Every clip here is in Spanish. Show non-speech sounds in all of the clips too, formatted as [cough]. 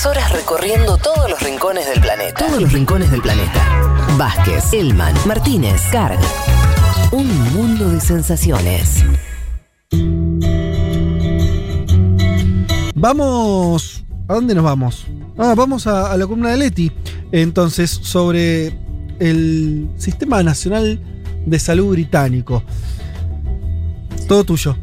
Tres horas recorriendo todos los rincones del planeta. Todos los rincones del planeta. Vázquez, Elman, Martínez, Carg. Un mundo de sensaciones. Vamos. ¿A dónde nos vamos? Ah, vamos a, a la columna de Leti. Entonces, sobre el Sistema Nacional de Salud Británico. Todo tuyo.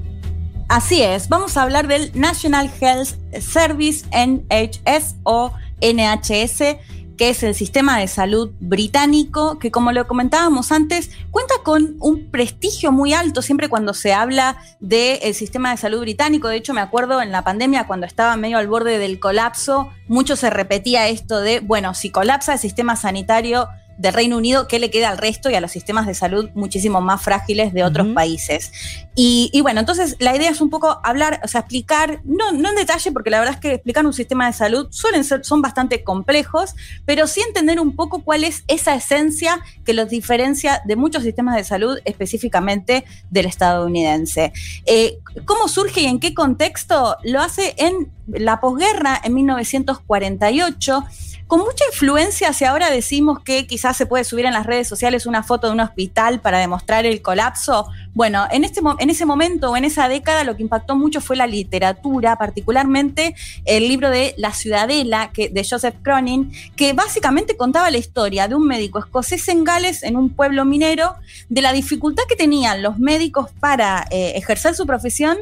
Así es, vamos a hablar del National Health Service, NHS o NHS, que es el sistema de salud británico, que como lo comentábamos antes, cuenta con un prestigio muy alto siempre cuando se habla del sistema de salud británico. De hecho, me acuerdo en la pandemia, cuando estaba medio al borde del colapso, mucho se repetía esto de, bueno, si colapsa el sistema sanitario del Reino Unido, ¿qué le queda al resto y a los sistemas de salud muchísimo más frágiles de otros países? Y, bueno, entonces la idea es un poco hablar, o sea, explicar, no, no en detalle, porque la verdad es que explicar un sistema de salud suelen ser, son bastante complejos, pero sí entender un poco cuál es esa esencia que los diferencia de muchos sistemas de salud, específicamente del estadounidense. Eh, ¿Cómo surge y en qué contexto? Lo hace en la posguerra, en 1948 con mucha influencia si ahora decimos que quizás se puede subir en las redes sociales una foto de un hospital para demostrar el colapso. Bueno, en, este, en ese momento o en esa década lo que impactó mucho fue la literatura, particularmente el libro de La Ciudadela que, de Joseph Cronin, que básicamente contaba la historia de un médico escocés en Gales, en un pueblo minero, de la dificultad que tenían los médicos para eh, ejercer su profesión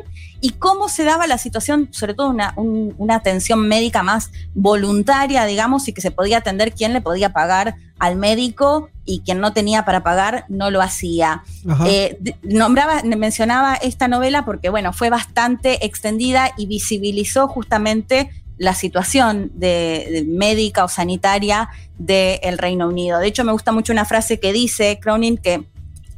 y cómo se daba la situación, sobre todo una, una atención médica más voluntaria, digamos, y que se podía atender quién le podía pagar al médico y quien no tenía para pagar no lo hacía. Eh, nombraba, mencionaba esta novela porque, bueno, fue bastante extendida y visibilizó justamente la situación de, médica o sanitaria del Reino Unido. De hecho, me gusta mucho una frase que dice Cronin que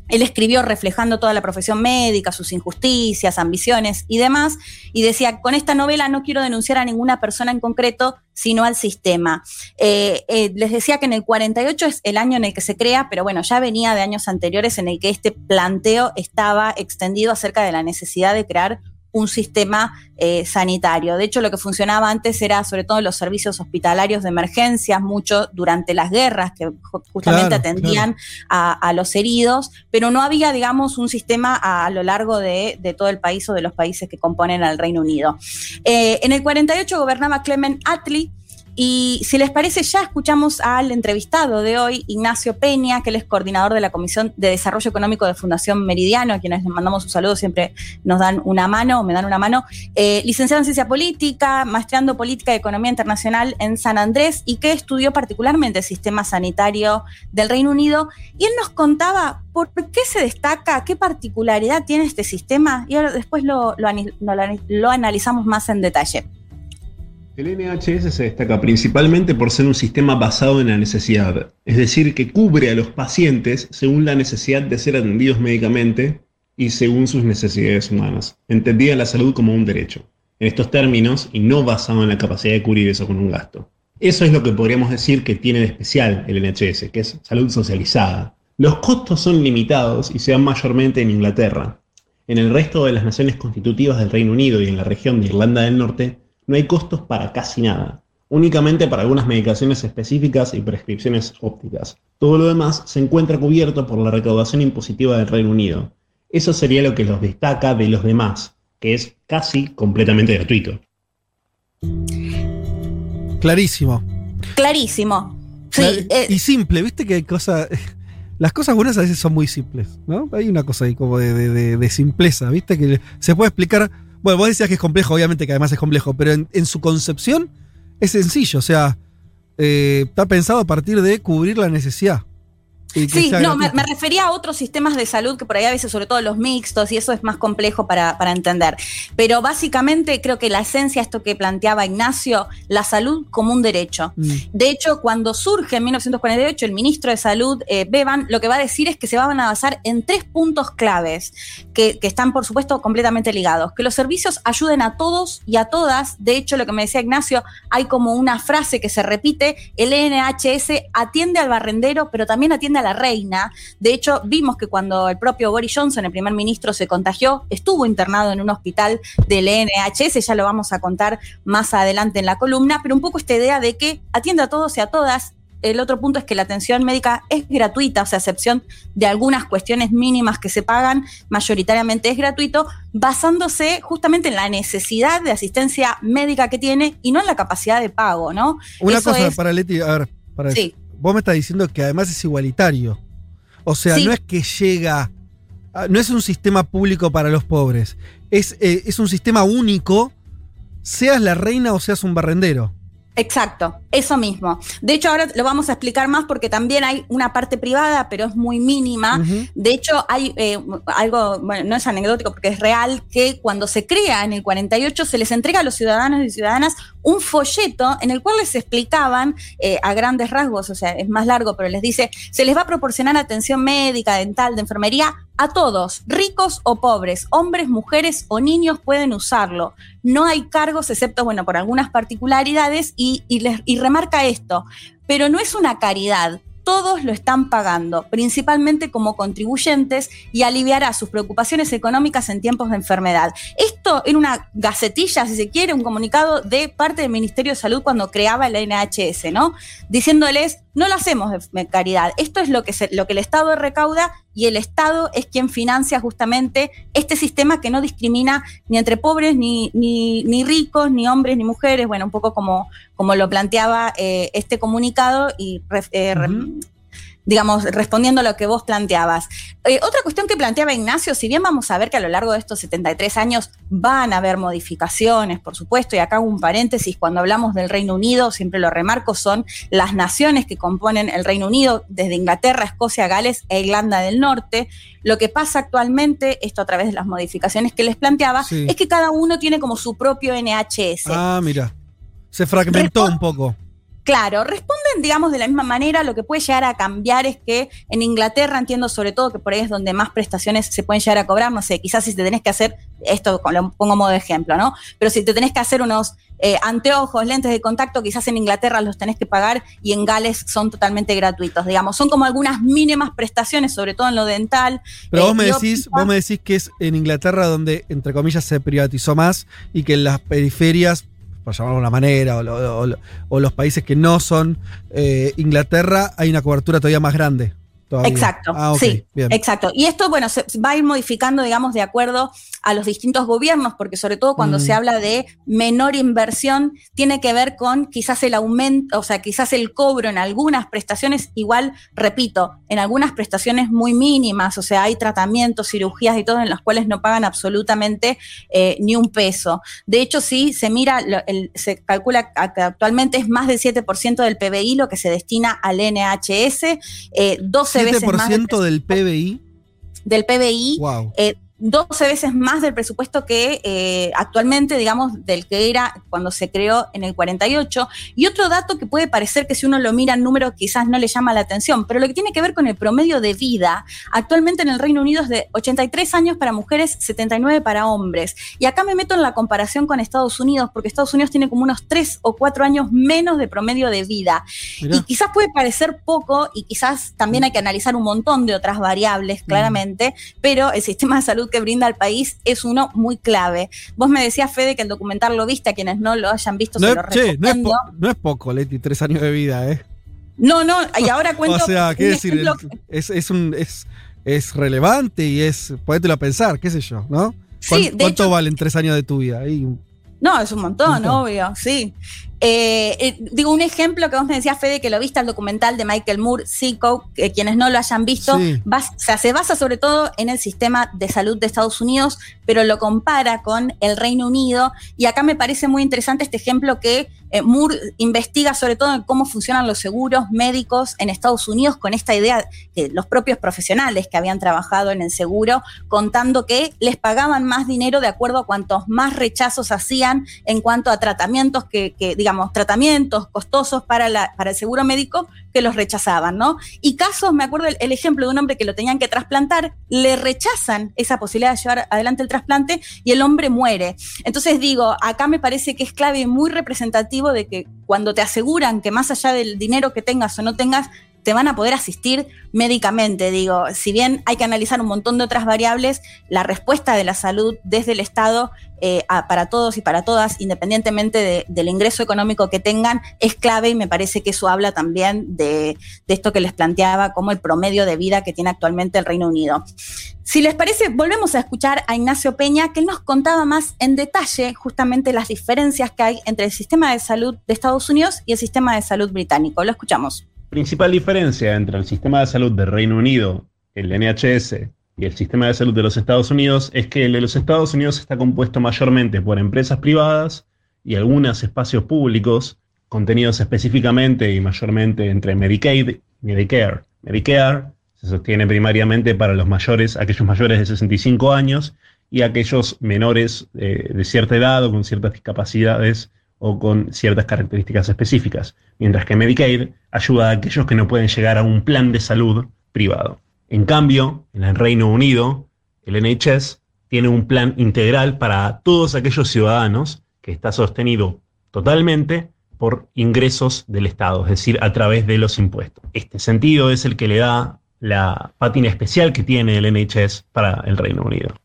él escribió reflejando toda la profesión médica, sus injusticias, ambiciones y demás, y decía, con esta novela no quiero denunciar a ninguna persona en concreto, sino al sistema. Eh, eh, les decía que en el 48 es el año en el que se crea, pero bueno, ya venía de años anteriores en el que este planteo estaba extendido acerca de la necesidad de crear un sistema eh, sanitario. De hecho, lo que funcionaba antes era sobre todo los servicios hospitalarios de emergencias, mucho durante las guerras, que justamente atendían A, los heridos, pero no había, digamos, un sistema a, lo largo de, todo el país o de los países que componen al Reino Unido. Eh, en el 48 gobernaba Clement Attlee, y si les parece, ya escuchamos al entrevistado de hoy, Ignacio Peña, que él es coordinador de la Comisión de Desarrollo Económico de Fundación Meridiano, a quienes les mandamos un saludo, siempre nos dan una mano, me dan una mano. Eh, licenciado en Ciencia Política, maestreando Política y Economía Internacional en San Andrés y que estudió particularmente el sistema sanitario del Reino Unido. Y él nos contaba por qué se destaca, qué particularidad tiene este sistema y ahora después lo analizamos más en detalle. El NHS se destaca principalmente por ser un sistema basado en la necesidad, es decir, que cubre a los pacientes según la necesidad de ser atendidos médicamente y según sus necesidades humanas, entendida la salud como un derecho. En estos términos, y no basado en la capacidad de cubrir eso con un gasto. Eso es lo que podríamos decir que tiene de especial el NHS, que es salud socializada. Los costos son limitados y se dan mayormente en Inglaterra. En el resto de las naciones constitutivas del Reino Unido y en la región de Irlanda del Norte, no hay costos para casi nada, únicamente para algunas medicaciones específicas y prescripciones ópticas. Todo lo demás se encuentra cubierto por la recaudación impositiva del Reino Unido. Eso sería lo que los destaca de los demás, que es casi completamente gratuito. Clarísimo. Clarísimo. Sí, eh, y simple, viste que hay cosas. [laughs] Las cosas buenas a veces son muy simples, ¿no? Hay una cosa ahí como de simpleza, viste, que se puede explicar bueno, vos decías que es complejo, obviamente que además es complejo, pero en, su concepción es sencillo, o sea, eh, está pensado a partir de cubrir la necesidad. Sí, no, me, refería a otros sistemas de salud que por ahí a veces, sobre todo los mixtos, y eso es más complejo para, entender. Pero básicamente creo que la esencia, esto que planteaba Ignacio, la salud como un derecho. Mm. De hecho, cuando surge en 1948 el ministro de Salud, eh, Bevan, lo que va a decir es que se van a basar en tres puntos claves, que, que están, por supuesto, completamente ligados. Que los servicios ayuden a todos y a todas. De hecho, lo que me decía Ignacio, hay como una frase que se repite, el NHS atiende al barrendero, pero también atiende a la la reina. De hecho, vimos que cuando el propio Boris Johnson, el primer ministro, se contagió, estuvo internado en un hospital del NHS, ya lo vamos a contar más adelante en la columna, pero un poco esta idea de que atienda a todos y a todas, el otro punto es que la atención médica es gratuita, o sea, a excepción de algunas cuestiones mínimas que se pagan, mayoritariamente es gratuito, basándose justamente en la necesidad de asistencia médica que tiene y no en la capacidad de pago, ¿no? Una cosa para Leti, a ver, para sí. Vos me estás diciendo que además es igualitario. O sea, no es que llega, no es un sistema público para los pobres, es, eh, es un sistema único, seas la reina o seas un barrendero. Exacto, eso mismo. De hecho, ahora lo vamos a explicar más porque también hay una parte privada, pero es muy mínima. De hecho, hay eh, algo, bueno, no es anecdótico porque es real, que cuando se crea en el 48 se les entrega a los ciudadanos y ciudadanas un folleto en el cual les explicaban eh, a grandes rasgos, o sea, es más largo, pero les dice, se les va a proporcionar atención médica, dental, de enfermería a todos, ricos o pobres, hombres, mujeres o niños pueden usarlo. No hay cargos excepto, bueno, por algunas particularidades y, y remarca esto, pero no es una caridad, todos lo están pagando, principalmente como contribuyentes, y aliviará sus preocupaciones económicas en tiempos de enfermedad. Esto era una gacetilla, si se quiere, un comunicado de parte del Ministerio de Salud cuando creaba el NHS, ¿no? Diciéndoles, no lo hacemos de caridad, esto es lo que, lo que el Estado recauda y el Estado es quien financia justamente este sistema que no discrimina ni entre pobres, ni, ni, ricos, ni hombres, ni mujeres, bueno, un poco como, como lo planteaba eh, este comunicado y eh, digamos, respondiendo a lo que vos planteabas. Eh, otra cuestión que planteaba Ignacio, si bien vamos a ver que a lo largo de estos 73 años van a haber modificaciones, por supuesto, y acá hago un paréntesis, cuando hablamos del Reino Unido, siempre lo remarco, son las naciones que componen el Reino Unido, desde Inglaterra, Escocia, Gales e Irlanda del Norte. Lo que pasa actualmente, esto a través de las modificaciones que les planteaba, es que cada uno tiene como su propio NHS. Ah, mira. Se fragmentó un poco. Claro, responden, digamos, de la misma manera. Lo que puede llegar a cambiar es que en Inglaterra entiendo sobre todo que por ahí es donde más prestaciones se pueden llegar a cobrar. No sé, quizás si te tenés que hacer, esto lo pongo modo de ejemplo, ¿no? Pero si te tenés que hacer unos eh, anteojos, lentes de contacto, quizás en Inglaterra los tenés que pagar y en Gales son totalmente gratuitos. Digamos, son como algunas mínimas prestaciones, sobre todo en lo dental. Pero vos, eh, me decís, vos me decís que es en Inglaterra donde, entre comillas, se privatizó más y que en las periferias por llamarlo de una manera, o, los países que no son eh, Inglaterra, hay una cobertura todavía más grande. Exacto, ah, sí, exacto. Y esto, bueno, se va a ir modificando, digamos, de acuerdo a los distintos gobiernos, porque sobre todo cuando se mm. habla de menor inversión, tiene que ver con quizás el aumento, o sea, quizás el cobro en algunas prestaciones, igual, repito, en algunas prestaciones muy mínimas, o sea, hay tratamientos, cirugías y todo en los cuales no pagan absolutamente eh, ni un peso. De hecho, sí, se mira, se calcula que actualmente es más del 7% del PBI lo que se destina al NHS, eh, 12 7% del PBI. Del PBI. Wow. 12 veces más del presupuesto que eh, actualmente, digamos, del que era cuando se creó en el 48. Y otro dato que puede parecer que si uno lo mira en número quizás no le llama la atención, pero lo que tiene que ver con el promedio de vida, actualmente en el Reino Unido es de 83 años para mujeres, 79 para hombres. Y acá me meto en la comparación con Estados Unidos, porque Estados Unidos tiene como unos 3 o 4 años menos de promedio de vida. Y quizás puede parecer poco y quizás también hay que analizar un montón de otras variables, claramente, pero el sistema de salud que brinda al país es uno muy clave. Vos me decías, Fede, que el documental lo viste, a quienes no lo hayan visto, no se lo recomiendo. No es, poco, Leti, tres años de vida, ¿eh? No, no, y ahora [laughs] cuento. o sea, ¿qué decir? es, es, un, es, es relevante y es. Podételo a pensar, qué sé yo, ¿no? ¿Cuánto, valen tres años de tu vida? no, es un montón, obvio, sí. Eh, eh, digo, un ejemplo que vos me decías, Fede, que lo viste al documental de Michael Moore, Seco, que quienes no lo hayan visto, se basa sobre todo en el sistema de salud de Estados Unidos, pero lo compara con el Reino Unido. Y acá me parece muy interesante este ejemplo que eh, Moore investiga sobre todo en cómo funcionan los seguros médicos en Estados Unidos con esta idea de los propios profesionales que habían trabajado en el seguro, contando que les pagaban más dinero de acuerdo a cuantos más rechazos hacían en cuanto a tratamientos que, digamos, tratamientos costosos para, para el seguro médico que los rechazaban, ¿no? Y casos, me acuerdo el, ejemplo de un hombre que lo tenían que trasplantar, le rechazan esa posibilidad de llevar adelante el trasplante y el hombre muere. Entonces digo, acá me parece que es clave y muy representativo de que cuando te aseguran que más allá del dinero que tengas o no tengas, te van a poder asistir médicamente. Digo, si bien hay que analizar un montón de otras variables, la respuesta de la salud desde el Estado eh, para todos y para todas, independientemente del ingreso económico que tengan, es clave y me parece que eso habla también de, de esto que les planteaba como el promedio de vida que tiene actualmente el Reino Unido. Si les parece, volvemos a escuchar a Ignacio Peña, que nos contaba más en detalle justamente las diferencias que hay entre el sistema de salud de Estados Unidos y el sistema de salud británico. Lo escuchamos. Principal diferencia entre el sistema de salud del Reino Unido, el NHS, y el sistema de salud de los Estados Unidos es que el de los Estados Unidos está compuesto mayormente por empresas privadas y algunos espacios públicos, contenidos específicamente y mayormente entre Medicaid y Medicare. Medicare se sostiene primariamente para los mayores, aquellos mayores de 65 años y aquellos menores eh, de cierta edad o con ciertas discapacidades o con ciertas características específicas, mientras que Medicaid ayuda a aquellos que no pueden llegar a un plan de salud privado. En cambio, en el Reino Unido, el NHS tiene un plan integral para todos aquellos ciudadanos que está sostenido totalmente por ingresos del Estado, es decir, a través de los impuestos. Este sentido es el que le da la pátina especial que tiene el NHS para el Reino Unido.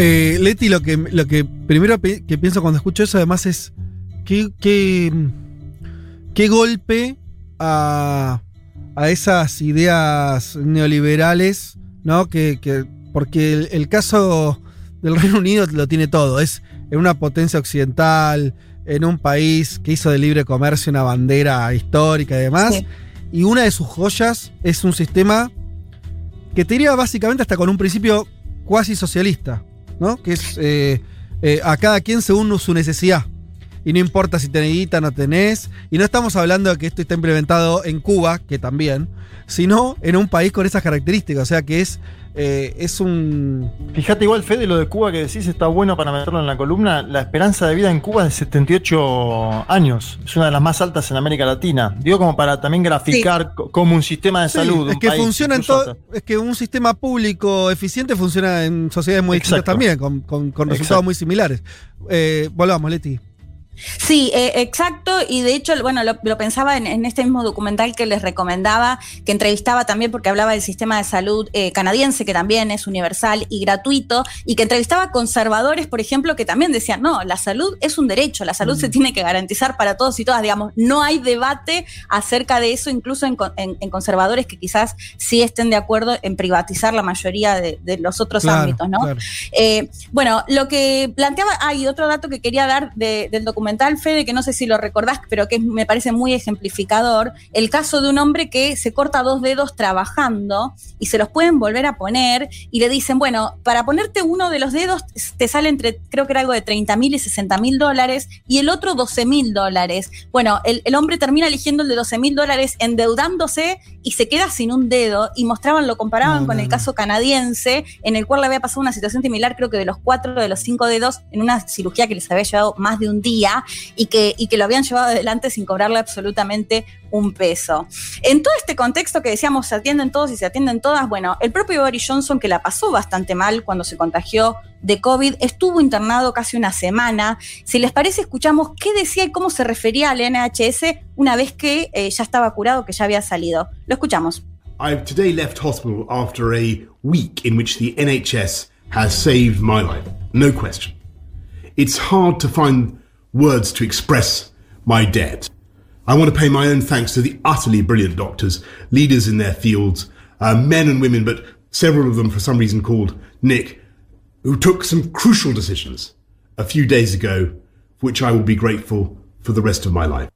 Eh, Leti, lo que, lo que primero que pienso cuando escucho eso además es qué, qué, qué golpe a a esas ideas neoliberales, ¿no? Que, porque el, caso del Reino Unido lo tiene todo. Es en una potencia occidental, en un país que hizo de libre comercio una bandera histórica y demás. Y una de sus joyas es un sistema que te diría básicamente hasta con un principio cuasi socialista, ¿no? Que es eh, eh, a cada quien según su necesidad y no importa si tenés guita, no tenés. Y no estamos hablando de que esto está implementado en Cuba, que también, sino en un país con esas características. O sea que es, eh, es un. Fíjate, igual, Fede, lo de Cuba que decís está bueno para meterlo en la columna. La esperanza de vida en Cuba es de 78 años. Es una de las más altas en América Latina. Digo, como para también graficar como un sistema de salud. Es que funciona en todo. Es que un sistema público eficiente funciona en sociedades muy distintas también, con, resultados muy similares. Eh, volvamos, Leti. Sí, eh, exacto. Y de hecho, bueno, lo, pensaba en, este mismo documental que les recomendaba, que entrevistaba también porque hablaba del sistema de salud eh, canadiense, que también es universal y gratuito, y que entrevistaba conservadores, por ejemplo, que también decían, no, la salud es un derecho, la salud se tiene que garantizar para todos y todas, digamos, no hay debate acerca de eso, incluso en, conservadores que quizás sí estén de acuerdo en privatizar la mayoría de, los otros ámbitos, ¿no? Eh, bueno, lo que planteaba, hay otro dato que quería dar del documental documental, Fede, que no sé si lo recordás, pero que me parece muy ejemplificador, el caso de un hombre que se corta dos dedos trabajando y se los pueden volver a poner y le dicen, bueno, para ponerte uno de los dedos te sale entre, creo que era algo de 30 mil y 60 mil dólares y el otro 12 mil dólares. Bueno, el, hombre termina eligiendo el de 12 mil dólares endeudándose y se queda sin un dedo y mostraban, lo comparaban con el caso canadiense en el cual le había pasado una situación similar, creo que de los cuatro de los cinco dedos en una cirugía que les había llevado más de un día y que, y que lo habían llevado adelante sin cobrarle absolutamente un peso. En todo este contexto que decíamos se atienden todos y se atienden todas, bueno, el propio Boris Johnson, que la pasó bastante mal cuando se contagió de COVID, estuvo internado casi una semana. Si les parece, escuchamos qué decía y cómo se refería al NHS una vez que eh, ya estaba curado, que ya había salido. Lo escuchamos. I've today left hospital after a week in which the NHS has saved my life. No question. It's hard to find words to express my debt. I want to pay my own thanks to the utterly brilliant doctors, leaders in their fields, uh, men and women, but several of them for some reason called Nick, who took some crucial decisions a few days ago, for which I will be grateful for the rest of my life.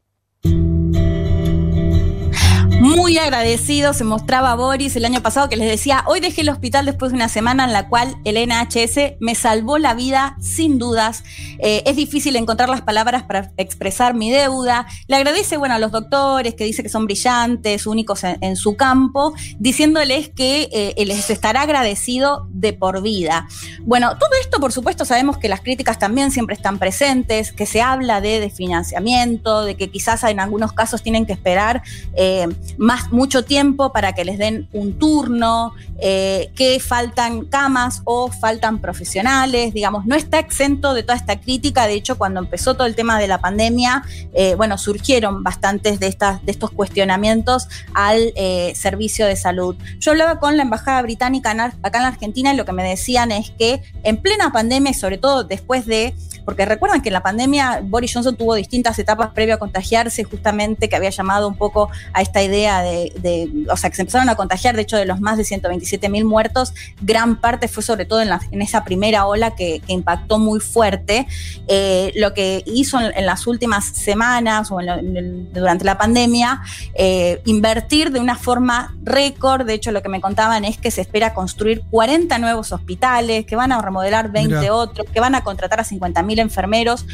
Muy agradecido se mostraba Boris el año pasado que les decía, hoy dejé el hospital después de una semana en la cual el NHS me salvó la vida sin dudas. Eh, es difícil encontrar las palabras para expresar mi deuda. Le agradece, bueno, a los doctores que dice que son brillantes, únicos en, su campo, diciéndoles que eh, les estará agradecido de por vida. Bueno, todo esto, por supuesto, sabemos que las críticas también siempre están presentes, que se habla de desfinanciamiento, de que quizás en algunos casos tienen que esperar eh, más, mucho tiempo para que les den un turno, eh, que faltan camas o faltan profesionales, digamos, no está exento de toda esta crítica. De hecho, cuando empezó todo el tema de la pandemia, eh, bueno, surgieron bastantes de, estas, de estos cuestionamientos al eh, servicio de salud. Yo hablaba con la embajada británica acá en la Argentina y lo que me decían es que en plena pandemia y sobre todo después de porque recuerdan que en la pandemia Boris Johnson tuvo distintas etapas previo a contagiarse, justamente que había llamado un poco a esta idea de, o sea, que se empezaron a contagiar, de hecho de los más de 127 mil muertos, gran parte fue sobre todo en, en esa primera ola que, impactó muy fuerte. Eh, lo que hizo en, las últimas semanas o durante la pandemia, eh, invertir de una forma récord, de hecho lo que me contaban es que se espera construir 40 nuevos hospitales, que van a remodelar 20 otros, que van a contratar a 50 mil enfermeros.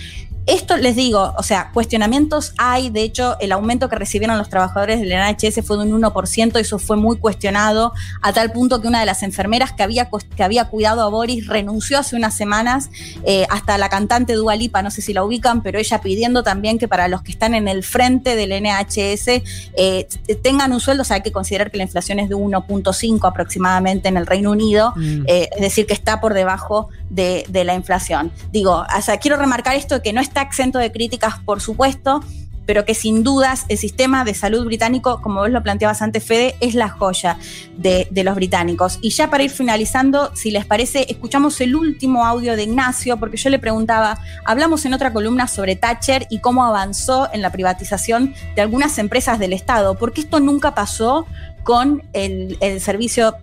Esto les digo, o sea, cuestionamientos hay, de hecho el aumento que recibieron los trabajadores del NHS fue de un 1%, eso fue muy cuestionado, a tal punto que una de las enfermeras que había, que había cuidado a Boris renunció hace unas semanas, eh, hasta la cantante Dualipa, no sé si la ubican, pero ella pidiendo también que para los que están en el frente del NHS eh, tengan un sueldo, o sea, hay que considerar que la inflación es de 1.5 aproximadamente en el Reino Unido, mm. eh, es decir, que está por debajo de, de la inflación. Digo, o sea, quiero remarcar esto que no está exento de críticas, por supuesto, pero que sin dudas el sistema de salud británico, como vos lo planteabas antes, Fede, es la joya de, los británicos. Y ya para ir finalizando, si les parece, escuchamos el último audio de Ignacio, porque yo le preguntaba, hablamos en otra columna sobre Thatcher y cómo avanzó en la privatización de algunas empresas del Estado, porque esto nunca pasó con el, servicio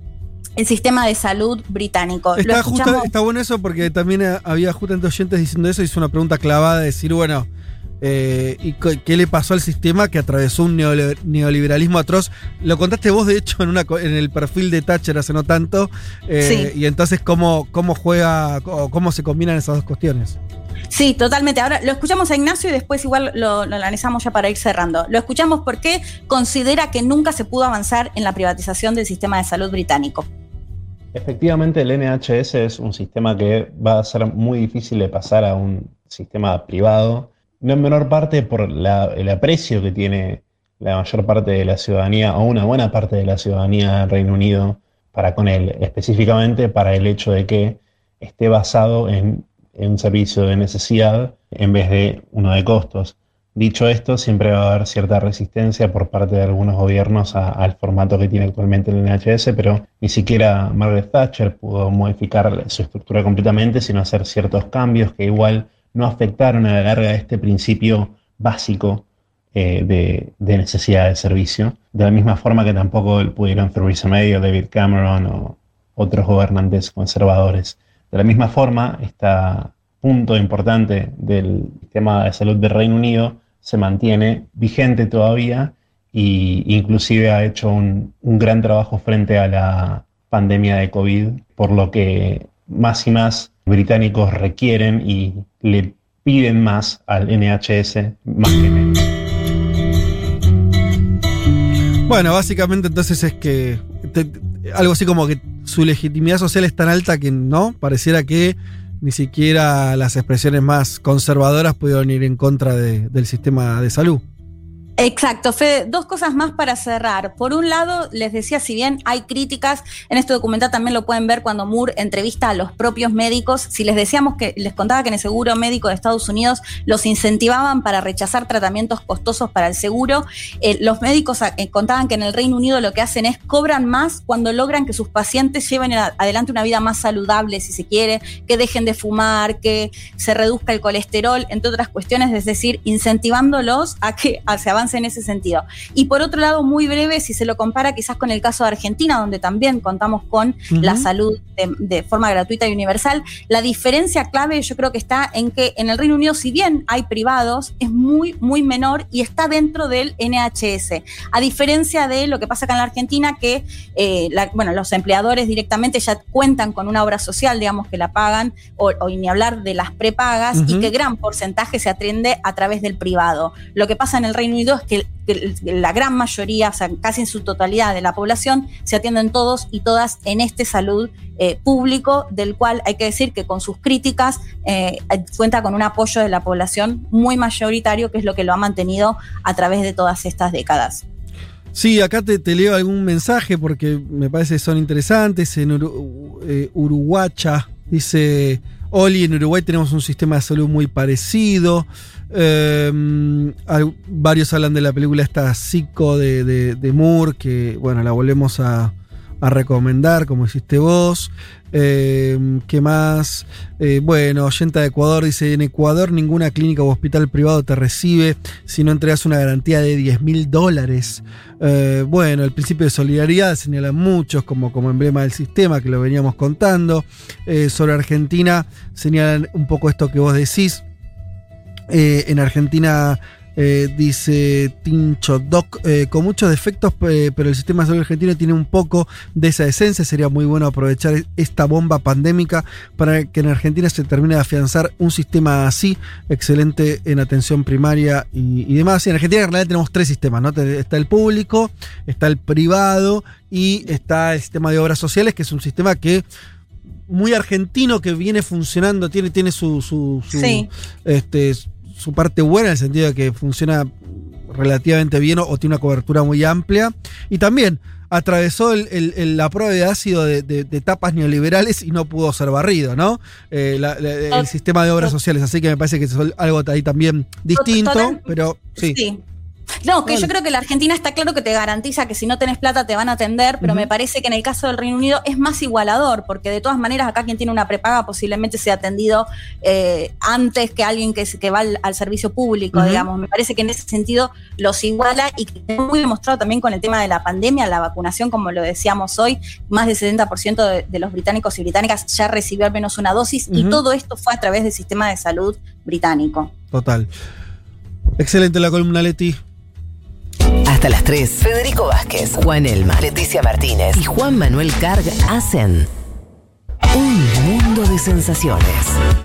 el sistema de salud británico. Está, está bueno eso porque también había justamente oyentes diciendo eso y es una pregunta clavada de decir, bueno, eh, ¿y qué le pasó al sistema que atravesó un neoliberalismo atroz? Lo contaste vos, de hecho, en, una, en el perfil de Thatcher hace no tanto. Eh, y entonces, ¿cómo, ¿cómo juega o cómo se combinan esas dos cuestiones? Sí, totalmente. Ahora lo escuchamos a Ignacio y después igual lo, lo, analizamos ya para ir cerrando. Lo escuchamos porque considera que nunca se pudo avanzar en la privatización del sistema de salud británico. Efectivamente, el NHS es un sistema que va a ser muy difícil de pasar a un sistema privado, no en menor parte por el aprecio que tiene la mayor parte de la ciudadanía o una buena parte de la ciudadanía del Reino Unido para con él, específicamente para el hecho de que esté basado en un servicio de necesidad en vez de uno de costos. Dicho esto, siempre va a haber cierta resistencia por parte de algunos gobiernos al formato que tiene actualmente el NHS, pero ni siquiera Margaret Thatcher pudo modificar su estructura completamente, sino hacer ciertos cambios que igual no afectaron a la larga este principio básico eh, de, necesidad de servicio. De la misma forma que tampoco pudieron Theresa May o David Cameron o otros gobernantes conservadores. De la misma forma, este punto importante del sistema de salud del Reino Unido se mantiene vigente todavía e inclusive ha hecho un, gran trabajo frente a la pandemia de COVID, por lo que más y más británicos requieren y le piden más al NHS más que menos. Bueno, básicamente entonces es que algo así como que su legitimidad social es tan alta que no, pareciera que ni siquiera las expresiones más conservadoras pudieron ir en contra del sistema de salud. Exacto, Fede. Dos cosas más para cerrar. Por un lado, les decía, si bien hay críticas, en este documental también lo pueden ver cuando Moore entrevista a los propios médicos. Si les decíamos que les contaba que en el seguro médico de Estados Unidos los incentivaban para rechazar tratamientos costosos para el seguro, eh, los médicos eh, contaban que en el Reino Unido lo que hacen es cobran más cuando logran que sus pacientes lleven adelante una vida más saludable, si se quiere, que dejen de fumar, que se reduzca el colesterol, entre otras cuestiones, es decir, incentivándolos a que se avancen en ese sentido. Y por otro lado, muy breve, si se lo compara quizás con el caso de Argentina, donde también contamos con la salud de, forma gratuita y universal, la diferencia clave yo creo que está en que en el Reino Unido, si bien hay privados, es muy, muy menor y está dentro del NHS. A diferencia de lo que pasa acá en la Argentina, que eh, bueno, los empleadores directamente ya cuentan con una obra social, digamos, que la pagan, o, ni hablar de las prepagas, y que gran porcentaje se atiende a través del privado. Lo que pasa en el Reino Unido es que, la gran mayoría, o sea, casi en su totalidad de la población, se atienden todos y todas en este salud eh, público, del cual hay que decir que con sus críticas eh, cuenta con un apoyo de la población muy mayoritario, que es lo que lo ha mantenido a través de todas estas décadas. Sí, acá te, leo algún mensaje porque me parece que son interesantes. En eh, Uruguacha dice, Oli, en Uruguay tenemos un sistema de salud muy parecido. Al- varios hablan de la película esta Psico de, de Moore, que bueno, la volvemos a, a recomendar, como hiciste vos. Eh, ¿Qué más? Eh, bueno, oyenta de Ecuador dice, en Ecuador ninguna clínica o hospital privado te recibe si no entregas una garantía de 10 mil dólares. Eh, bueno, el principio de solidaridad señalan muchos como, como emblema del sistema, que lo veníamos contando. Eh, sobre Argentina señalan un poco esto que vos decís. En Argentina eh, dice Tincho Doc, eh, con muchos defectos, eh, pero el sistema de salud argentino tiene un poco de esa esencia. Sería muy bueno aprovechar esta bomba pandémica para que en Argentina se termine de afianzar un sistema así, excelente en atención primaria y, y demás. Y en Argentina en realidad tenemos tres sistemas, ¿no? Está el público, está el privado y está el sistema de obras sociales, que es un sistema que muy argentino que viene funcionando, tiene, tiene su, su, su, Sí. este, su parte buena en el sentido de que funciona relativamente bien o, o tiene una cobertura muy amplia. Y también atravesó el- el- el- la prueba de ácido de, de- de etapas neoliberales y no pudo ser barrido, ¿no? Eh, la- la- el sistema de obras sociales, así que me parece que es algo ahí también distinto, pero sí. Sí. No, que yo creo que la Argentina está claro que te garantiza que si no tenés plata te van a atender, pero me parece que en el caso del Reino Unido es más igualador, porque de todas maneras acá quien tiene una prepaga posiblemente sea atendido eh, antes que alguien que, que va al, al servicio público, digamos. Me parece que en ese sentido los iguala y que muy demostrado también con el tema de la pandemia, la vacunación, como lo decíamos hoy, más del 70% de, de los británicos y británicas ya recibió al menos una dosis y todo esto fue a través del sistema de salud británico. Total. Excelente la columna, Leti. Hasta las 3. Federico Vázquez, Juan Elma, Leticia Martínez y Juan Manuel Carg hacen un mundo de sensaciones.